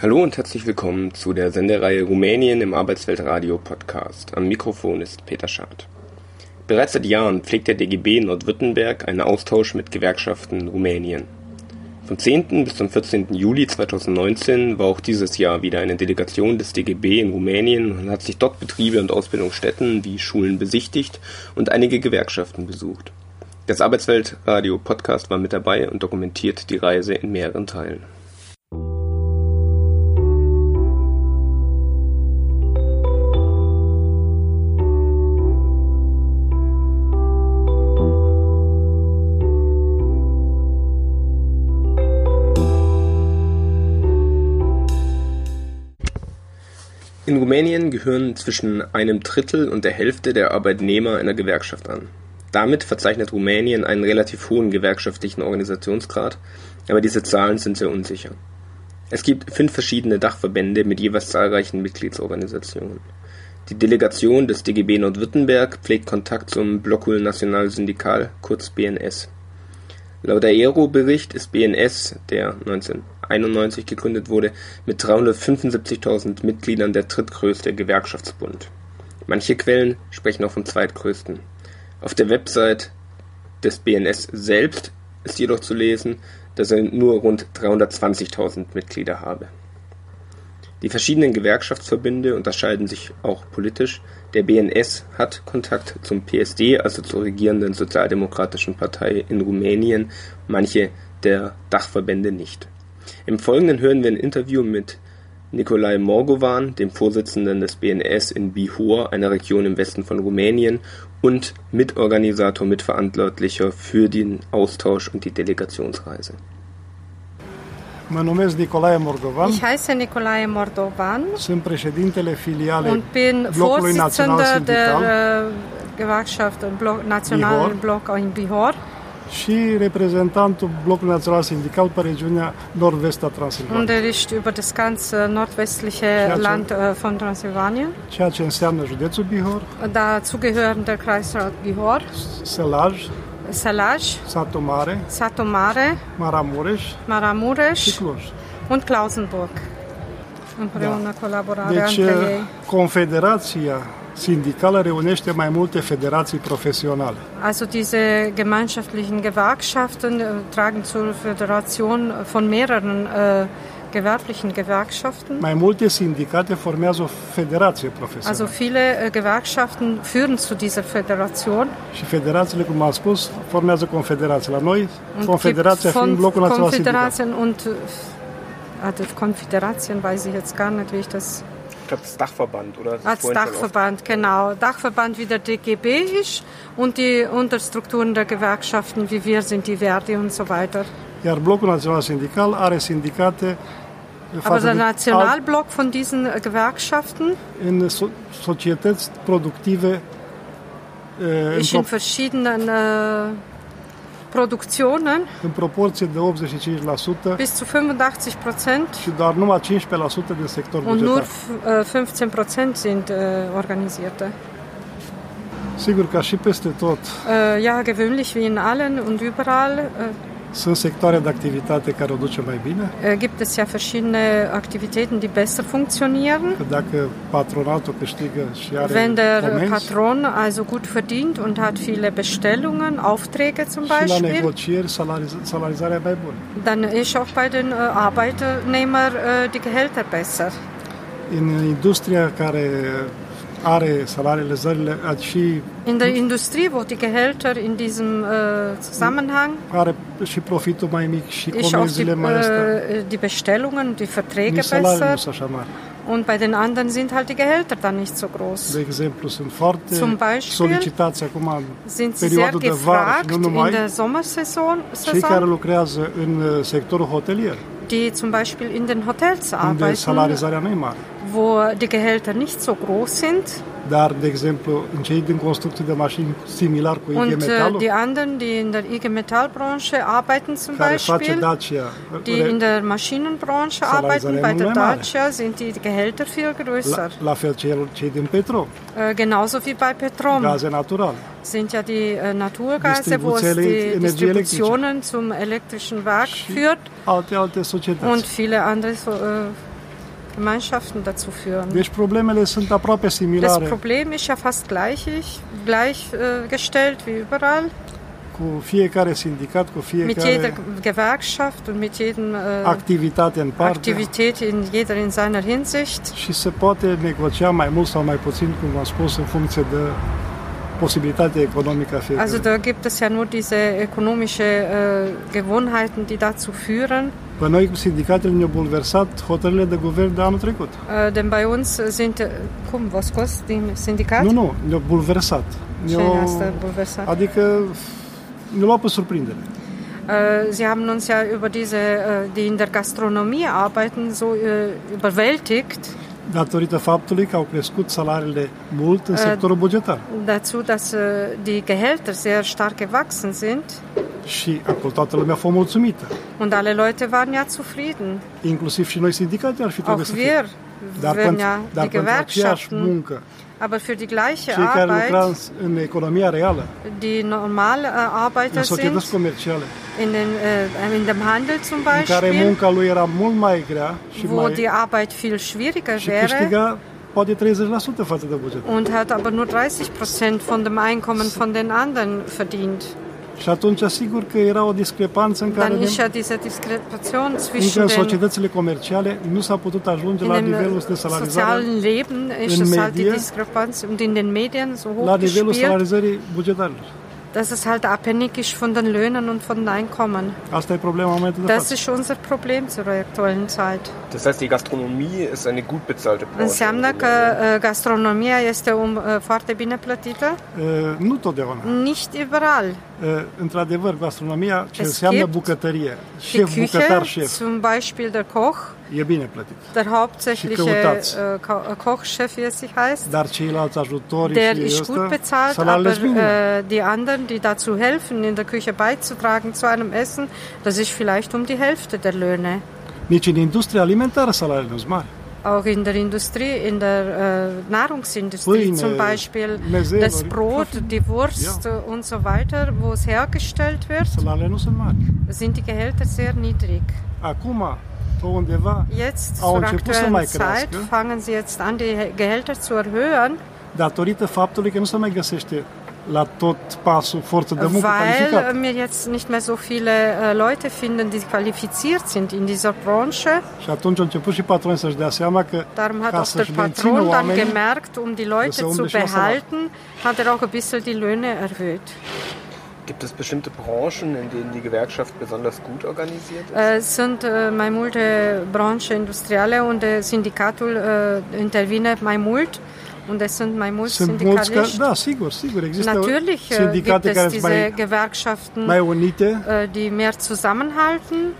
Hallo und herzlich willkommen zu der Sendereihe Rumänien im Arbeitsweltradio Podcast. Am Mikrofon ist Peter Schad. Bereits seit Jahren pflegt der DGB Nordwürttemberg einen Austausch mit Gewerkschaften Rumänien. Vom 10. bis zum 14. Juli 2019 war auch dieses Jahr wieder eine Delegation des DGB in Rumänien und hat sich dort Betriebe und Ausbildungsstätten wie Schulen besichtigt und einige Gewerkschaften besucht. Das Arbeitsweltradio Podcast war mit dabei und dokumentiert die Reise in mehreren Teilen. Rumänien gehören zwischen einem Drittel und der Hälfte der Arbeitnehmer einer Gewerkschaft an. Damit verzeichnet Rumänien einen relativ hohen gewerkschaftlichen Organisationsgrad, aber diese Zahlen sind sehr unsicher. Es gibt fünf verschiedene Dachverbände mit jeweils zahlreichen Mitgliedsorganisationen. Die Delegation des DGB Nordwürttemberg pflegt Kontakt zum Blockul Nacional Syndical, kurz BNS. Laut Aero-Bericht ist BNS, der 1991 gegründet wurde, mit 375.000 Mitgliedern der drittgrößte Gewerkschaftsbund. Manche Quellen sprechen auch vom zweitgrößten. Auf der Website des BNS selbst ist jedoch zu lesen, dass er nur rund 320.000 Mitglieder habe die verschiedenen Gewerkschaftsverbände unterscheiden sich auch politisch, der BNS hat Kontakt zum PSD, also zur regierenden Sozialdemokratischen Partei in Rumänien, manche der Dachverbände nicht. Im Folgenden hören wir ein Interview mit Nicolae Morgovan, dem Vorsitzenden des BNS in Bihor, einer Region im Westen von Rumänien, und Mitorganisator, Mitverantwortlicher für den Austausch und die Delegationsreise. Mă numesc Nicolae Mordovan. Ich heiße Nicolae Mordovan. Sunt președintele filiale und bin Blocului Național Sindical der uh, Gewerkschaft Block, National Bihor. Block in Bihor și reprezentantul Blocului Național Sindical pe regiunea nord-vest a Transilvaniei. Und er ist über das ganze nordwestliche ce, Land uh, von Transsilvanien. Ceea ce înseamnă județul Bihor. Dazu gehören der Kreisrat Bihor. Sălaj. Salaj, Satomare, Satomare, Maramureș, Maramureș și Cluj. und Klausenburg. Împreună da. colaborarea deci, între ei. Confederația sindicală reunește mai multe federații profesionale. Also diese gemeinschaftlichen Gewerkschaften tragen zur Föderation von mehreren uh, gewerblichen Gewerkschaften. Mai multe sindicate formează o federație profesională. Also viele äh, Gewerkschaften führen zu dieser Federation. Și federațiile, cum am spus, formează confederații. La noi, confederația fiind blocul național sindical. und also weiß ich jetzt gar nicht, wie ich das ich glaube, das Dachverband, oder? Das Als Dachverband, genau. Dachverband wie der DGB ist und die Unterstrukturen der Gewerkschaften wie wir sind, die Verdi und so weiter. Iar Blocul Național Sindical are sindicate Aber der Nationalblock von diesen äh, Gewerkschaften in so societăți productive äh, ist in verschiedenen äh, Produktionen în proporție de 85% bis zu 85 Prozent și doar numai 15% din sector und nur 15 äh, Prozent sind äh, organisierte. Sigur ca și peste tot. Ja, gewöhnlich wie in allen und überall. Sunt sectoare de activitate care o duce mai bine. Äh, gibt es ja verschiedene Aktivitäten, die besser funktionieren. Că dacă patronatul câștigă și are Wenn der comenzi, Patron also gut verdient und hat viele Bestellungen, Aufträge zum și la Beispiel, negocieri salariz salarizarea e mai bună. dann ist auch bei den äh, Arbeitnehmern äh, die Gehälter besser. În industria care are salariile zările și In der Industrie, wo die Gehälter in diesem äh, Zusammenhang are și profitul mai mic și ist auch die, comenzile mai astea. äh, die Bestellungen, die Verträge Nici salariile nu besser sunt așa mari. und bei den anderen sind halt die Gehälter dann nicht so groß. De exemplu, sunt foarte Zum Beispiel solicitați acum în Sind sie sehr perioada de vară și gefragt nu in numai der Sommersaison, cei care Saison, lucrează în uh, sectorul hotelier, die zum Beispiel in den Hotels unde arbeiten, salarizarea nu e mare. Wo die Gehälter nicht so groß sind. Dar, de exemplu, în cei din construcții de mașini similar cu IG und äh, Metalul, die anderen, die in der IG Metallbranche arbeiten zum Beispiel, Dacia, die in der Maschinenbranche arbeiten, bei der Dacia sind die Gehälter viel la, größer. la fel cei, din Petro, Äh, genauso wie bei Petrom. Gaze naturale. sind ja die äh, Naturgase, wo es die Distributionen zum elektrischen Werk führt. Alte, alte societăți. und viele andere äh, Gemeinschaften dazu führen. Deci problemele sunt aproape similare. Das Problem ist ja fast gleich, gleichgestellt wie überall. Cu fiecare sindicat, cu Mit jeder Gewerkschaft und mit jedem äh, activitate în parte Aktivität in jeder in seiner Hinsicht. și se poate negocia mai mult sau mai puțin, cum v-am spus, în funcție de. Also da gibt es ja nur diese ökonomische äh, Gewohnheiten, die dazu führen. Pe noi, sindicatele ne-au bulversat hotărârile de guvern de anul trecut. Denn bei uns sind, äh, cum, was kostet die Syndikat? Nu, nu, ne-au bulversat. Ne-au, hast du Bulversat. adică ne-au luat pe surprindere. Sie haben uns ja über diese, die in der Gastronomie arbeiten, so überwältigt. Datorită faptului că au crescut salariile mult în sectorul bugetar. Dazu, dass die Gehälter sehr stark gewachsen sind. Și acolo toată lumea a fost mulțumită. Und alle Leute waren ja zufrieden. Inclusiv și noi sindicate ar fi trebuit să fie. wir Dar, pentru, dar pentru aceeași muncă, Aber für die gleiche Arbeit, reală, die normal äh, Arbeiter sind, in, den, äh, in dem Handel zum Beispiel, wo die Arbeit viel schwieriger wäre câștiga poate 30% față de buget. und hat aber nur 30 Prozent von dem Einkommen von den anderen verdient. Și atunci, sigur că era o discrepanță în care Dann ist din, ja diese Diskrepanz încă zwischen în den societățile comerciale nu s-a putut ajunge in la dem nivelul de äh, salarizare sozialen Leben ist in es halt die Medien- Diskrepanz und in den Medien so la hoch nivelul gespielt, salarizării bugetarilor. Dass es halt abhängig ist von den Löhnen und von den Einkommen. Problema în momentul de Das ist unser Problem zur aktuellen Zeit. Das heißt, die Gastronomie ist eine gut bezahlte Branche. Înseamnă că gastronomia este un, foarte bine plătită? Nu totdeauna. Nicht überall. Într-adevăr, gastronomia, ce Es înseamnă bucătărie, Die șef, bucătar, Küche, șef, zum Beispiel der Koch, e bine plătit. der hauptsächliche äh, Ko- Kochchef, wie es sich heißt. Dar ceilalți ajutori Der și ist gut bezahlt, aber äh, die anderen, die dazu helfen, in der Küche beizutragen zu einem Essen, das ist vielleicht um die Hälfte der Löhne. Nici în industria alimentară salariile sunt mari. Auch in der Industrie, in der äh, Nahrungsindustrie Pâine, zum Beispiel, Mezeluri, das Brot, die Wurst Ja. äh, und so weiter, wo es hergestellt wird, sind die Gehälter sehr niedrig. Acum, Jetzt zur aktuellen Zeit fangen sie jetzt an, die Gehälter zu erhöhen, datorită faptului că nu se mai găsește la tot pasul forță de muncă weil äh, wir jetzt nicht mehr so viele äh, Leute finden, die qualifiziert sind in dieser Branche. Și atunci au început și patronii să-și dea seama că Darum hat auch der Patron dann gemerkt, um die Leute zu behalten, hat er auch ein bisschen die Löhne erhöht. Gibt es bestimmte Branchen, in denen die Gewerkschaft besonders gut organisiert ist? Äh, sunt uh, mai multe branche industriale unde sindicatul uh, intervine mai mult, unde sunt mai mulți sunt mulți sindicaliști. care, da, sigur, sigur, există Natürlich äh, sindicate gibt es diese mai, Gewerkschaften, mai unite, äh, die mehr zusammenhalten.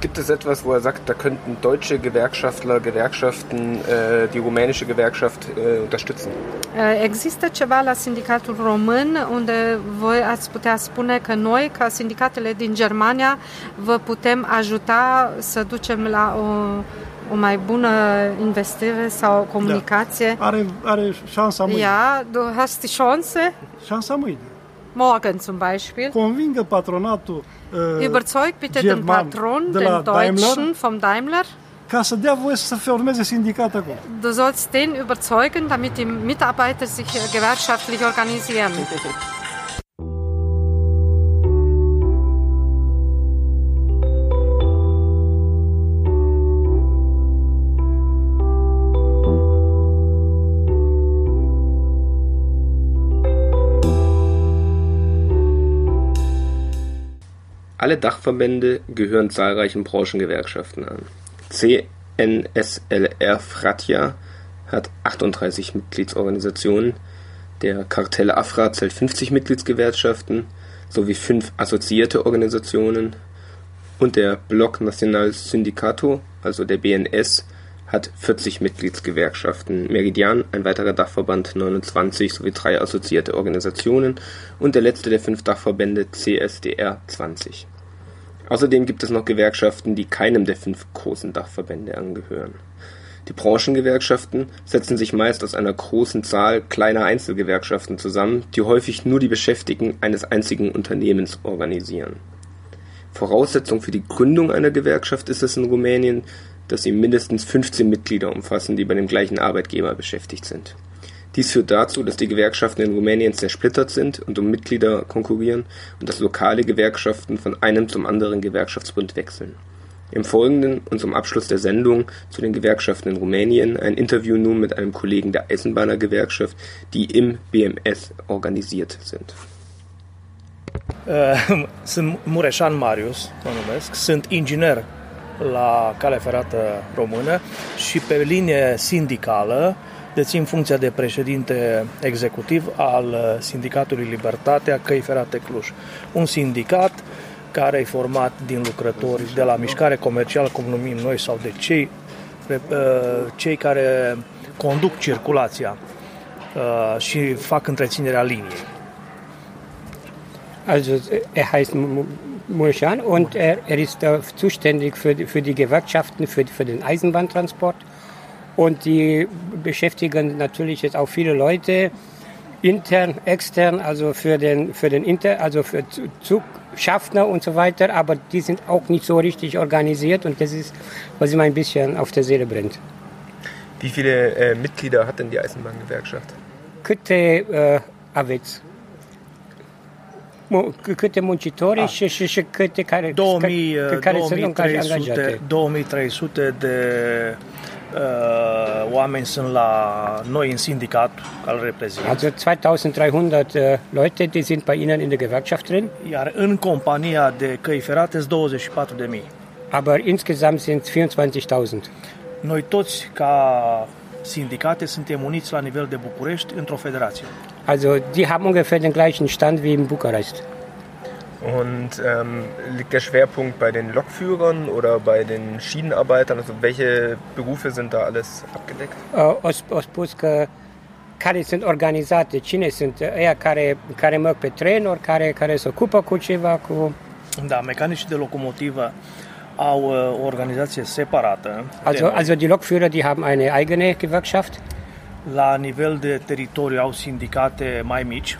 Gibt es etwas, wo er sagt, da könnten deutsche Gewerkschaftler, Gewerkschaften äh, die rumänische Gewerkschaft äh, unterstützen? Uh, Există ceva la sindicatul român unde voi ați putea spune că noi, ca sindicatele din Germania, vă putem ajuta să ducem la o, o mai bună investire sau comunicație? are, are șansa mâine. Ja, du hast die Chance, Șansa mâine. Morgen zum Beispiel. Convingă patronatul uh, Überzeug bitte den Patron, den Deutschen Daimler, vom Daimler. ca să dea voie să se formeze sindicat acolo. Du sollst den überzeugen, damit die Mitarbeiter sich äh, gewerkschaftlich organisieren. Alle Dachverbände gehören zahlreichen Branchengewerkschaften an. CNSLR Fratja hat 38 Mitgliedsorganisationen, der Kartell AFRA zählt 50 Mitgliedsgewerkschaften sowie fünf assoziierte Organisationen und der Bloc National Syndicato, also der BNS, hat 40 Mitgliedsgewerkschaften, Meridian, ein weiterer Dachverband, 29 sowie drei assoziierte Organisationen und der letzte der fünf Dachverbände CSDR 20. Außerdem gibt es noch Gewerkschaften, die keinem der fünf großen Dachverbände angehören. Die Branchengewerkschaften setzen sich meist aus einer großen Zahl kleiner Einzelgewerkschaften zusammen, die häufig nur die Beschäftigten eines einzigen Unternehmens organisieren. Voraussetzung für die Gründung einer Gewerkschaft ist es in Rumänien, dass sie mindestens 15 Mitglieder umfassen, die bei dem gleichen Arbeitgeber beschäftigt sind. Dies führt dazu, dass die Gewerkschaften in Rumänien zersplittert sind und um Mitglieder konkurrieren und dass lokale Gewerkschaften von einem zum anderen Gewerkschaftsbund wechseln. Im Folgenden und zum Abschluss der Sendung zu den Gewerkschaften in Rumänien ein Interview nun mit einem Kollegen der Eisenbahnergewerkschaft, die im BMS organisiert sind. Uh, sunt Mureșan Marius, mă numesc, sunt inginer la cale ferată română și pe linie sindicală dețin funcția de președinte executiv al Sindicatului Libertatea Căi Ferate Cluj. Un sindicat care e format din lucrători de la mișcare comercială, cum numim noi, sau de cei, cei care conduc circulația și fac întreținerea liniei. Also er heißt Murchan und er, er ist zuständig für, für die Gewerkschaften, für, für den Eisenbahntransport. Und die beschäftigen natürlich jetzt auch viele Leute, intern, extern, also für den, für den Inter, also für Zugschaffner und so weiter, aber die sind auch nicht so richtig organisiert und das ist, was ihm ein bisschen auf der Seele brennt. Wie viele äh, Mitglieder hat denn die Eisenbahngewerkschaft? Câte uh, aveți? Câte muncitori și, și, și câte care, 2000, care 2300, sunt angajate? 2300 de oameni sunt la noi în sindicat, al reprezint. Also 2300 uh, Leute, die sind bei Ihnen in der Gewerkschaft drin. Iar în compania de căi ferate sunt 24.000. Aber insgesamt sind es 24.000. Noi toți, ca sindicate, suntem uniți la nivel de București într-o federație. Also die haben ungefähr den gleichen Stand wie in Bukarest. Und ähm, liegt der Schwerpunkt bei den Lokführern oder bei den Schienenarbeitern? Also welche Berufe sind da alles abgedeckt? Uh, o spus că care sunt organizate, cine sunt ăia care, care merg pe trenuri, care, care se ocupă cu ceva, cu... Da, mecanici de locomotivă au uh, o organizație separată. Also, also die Lokführer, die haben eine eigene Gewerkschaft. La nivel de teritoriu au sindicate mai mici.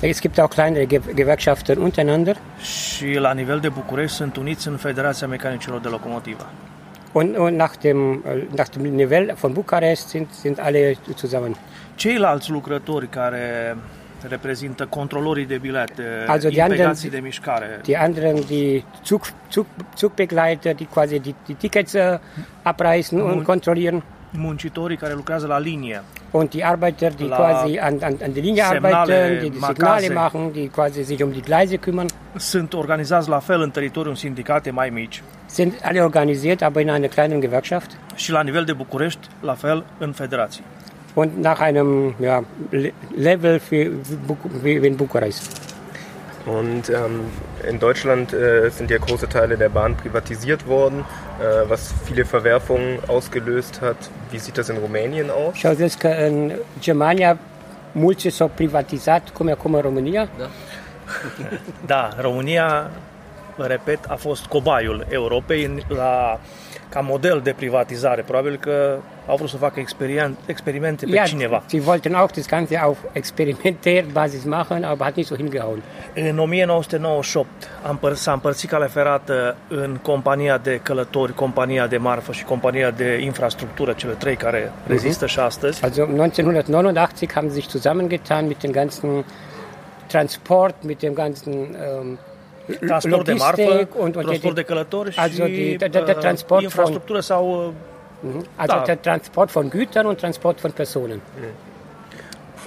Es gibt auch kleinere Ge Gewerkschaften untereinander. Și la nivel de București sunt uniți în Federația Mecanicilor de Locomotivă. Und, und nach, dem, nach dem Niveau von Bukarest sind, sind alle zusammen. Ceilalți lucrători care reprezintă controlorii de bilete, Also die anderen, de mișcare, die anderen, die Zug, Zug, Zugbegleiter, die quasi die, die Tickets äh, abreißen und kontrollieren. Muncitorii care lucrează la linie, Und die Arbeiter, die quasi an, an, an der Linie arbeiten, die die Signale machen, die quasi sich um die Gleise kümmern, sunt organizați la fel în teritoriul sindicate mai mici sind alle organisiert, aber in einer kleinen Gewerkschaft. și la nivel de București, la fel în federații. Und nach einem ja, Le- Level wie, wie in Bukarest. Und ähm, in Deutschland äh, sind ja große Teile der Bahn privatisiert worden, äh, was viele Verwerfungen ausgelöst hat. Wie sieht das in Rumänien aus? Și au zis că în Germania mulți s-au privatizat, cum e acum în România. Da, România, repet, a fost cobaiul Europei la, ca model de privatizare. Probabil că au vrut să facă experien- experimente pe Ja, cineva. sie wollten auch das Ganze auf Experimentärbasis machen, aber hat nicht so hingehauen. În 1998 am păr- s-a împărțit calea ferată în compania de călători, compania de marfă și compania de infrastructură, cele trei care rezistă și astăzi. Also 1989 haben sie sich zusammengetan mit dem ganzen Transport, mit dem ganzen ähm, Transport de marfă, Logistik und, und transport de die, călători și Also die- der- der- der uh, Transport von- infrastructură sau also da. der Transport von Gütern und Transport von Personen.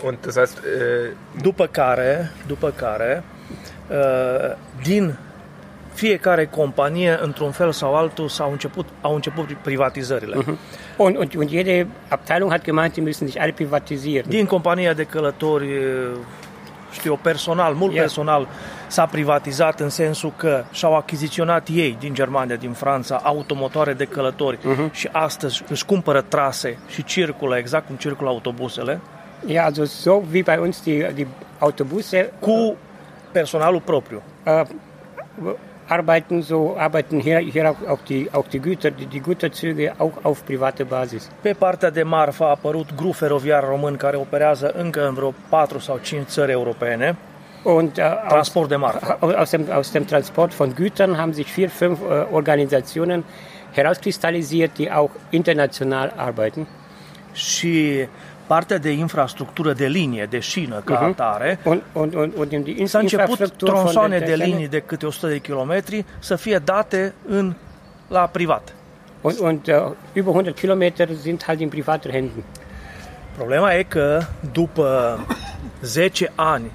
Und das heißt, äh, După care, după care, uh, din fiecare companie, într-un fel sau altul, s-au început, au început privatizările. Und, und, und jede Abteilung hat gemeint, die müssen sich alle privatisieren. Din compania de călători, știu personal, mult Yeah. personal, s-a privatizat în sensul că și-au achiziționat ei din Germania, din Franța, automotoare de călători. Și astăzi își cumpără trase și circulă exact cum circulă autobuzele, Ja, also so wie bei uns die, die Autobusse cu personalul propriu. äh, arbeiten, so arbeiten hier, hier auch, auch, die, auch die Güter, die, die Güterzüge auch auf private Basis. Pe partea de marfă a apărut grup feroviar român care operează încă în vreo 4 sau 5 țări europene, Und äh, aus, marfă. aus, dem, aus dem Transport von Gütern haben sich vier, fünf äh, Organisationen herauskristallisiert, die auch international arbeiten. Și partea de infrastructură de linie, de șină ca Mhm. atare, Und, und, und, und in die s-a început tronsoane der de linii de câte 100 de kilometri să fie date în, la privat. Und, und uh, über 100 Kilometer sind halt in privaten Händen. Problema e că după 10 ani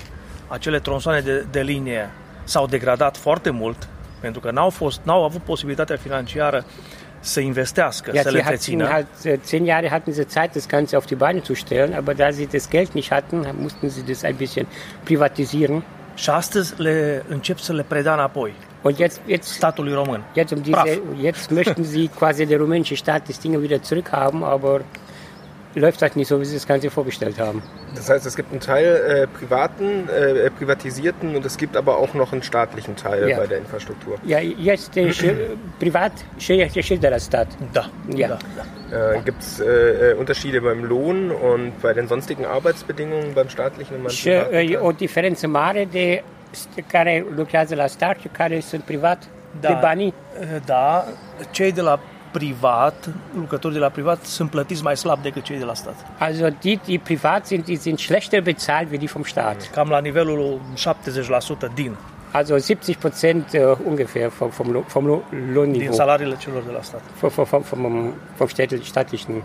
acele tronsoane de, de linie s-au degradat foarte mult pentru că n-au, fost, n-au avut posibilitatea financiară să investească, Ja, să le sie hatten întrețină. halt, äh, zehn Jahre hatten sie Zeit, das Ganze auf die Beine zu stellen, aber da sie das Geld nicht hatten, mussten sie das ein bisschen privatisieren. Și astăzi le încep să le predea înapoi Und jetzt, jetzt, statului român. jetzt, um Brav. diese, jetzt möchten sie quasi der rumänische Staat das Ding wieder zurückhaben, aber läuft halt nicht so, wie sie das Ganze vorgestellt haben. Das heißt, es gibt einen Teil äh, privaten, äh, privatisierten und es gibt aber auch noch einen staatlichen Teil Ja. bei der Infrastruktur. Ja, jetzt äh, sch- privat steht der Schilderer Stadt. Da, Ja. da. Äh, gibt es äh, äh, Unterschiede beim Lohn und bei den sonstigen Arbeitsbedingungen beim staatlichen und beim privaten? o diferență mare de care lucrează la stat și care sunt privat Da. de banii. Da, cei de la privat, lucrătorii de la privat sunt plătiți mai slab decât cei de la stat. Also die, die privat sind, die sind schlechter bezahlt wie die vom Staat. Cam la nivelul 70% din, Also 70 Prozent uh, ungefähr vom, vom, vom Lo- din Lohnniveau, salariile celor de la stat. vom, vom, vom, vom, staatlichen